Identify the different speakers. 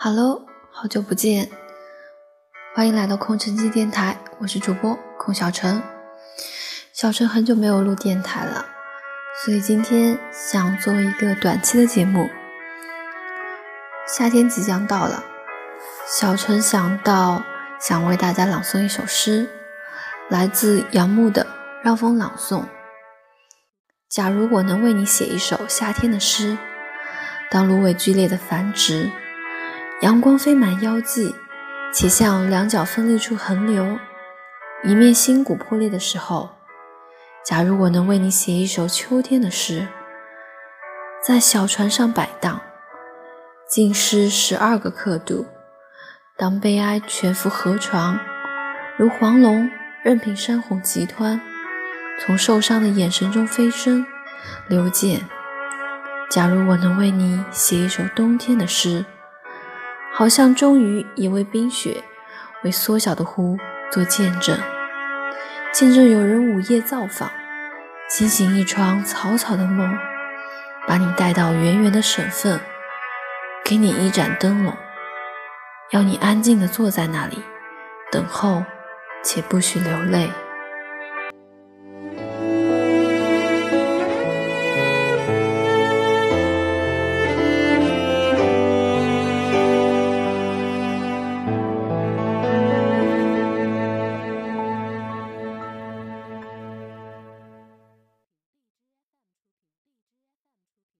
Speaker 1: Hello，好久不见，欢迎来到空城计电台，我是主播空小陈。小陈很久没有录电台了，所以今天想做一个短期的节目。夏天即将到了，小陈想到想为大家朗诵一首诗，来自杨牧的《让风朗诵》。假如我能为你写一首夏天的诗。当芦苇剧烈的繁殖，阳光飞满腰际，且向两脚分立处横流，一面心骨破裂的时候，假如我能为你写一首秋天的诗，在小船上摆荡，浸湿十二个刻度，当悲哀全覆河床，如黄龙任凭山洪急湍，从受伤的眼神中飞升，流溅。假如我能为你写一首冬天的诗，好像终于也为冰雪、为缩小的湖做见证，见证有人午夜造访，惊醒一床草草的梦，把你带到圆圆的省份，给你一盏灯笼，要你安静地坐在那里，等候，且不许流泪。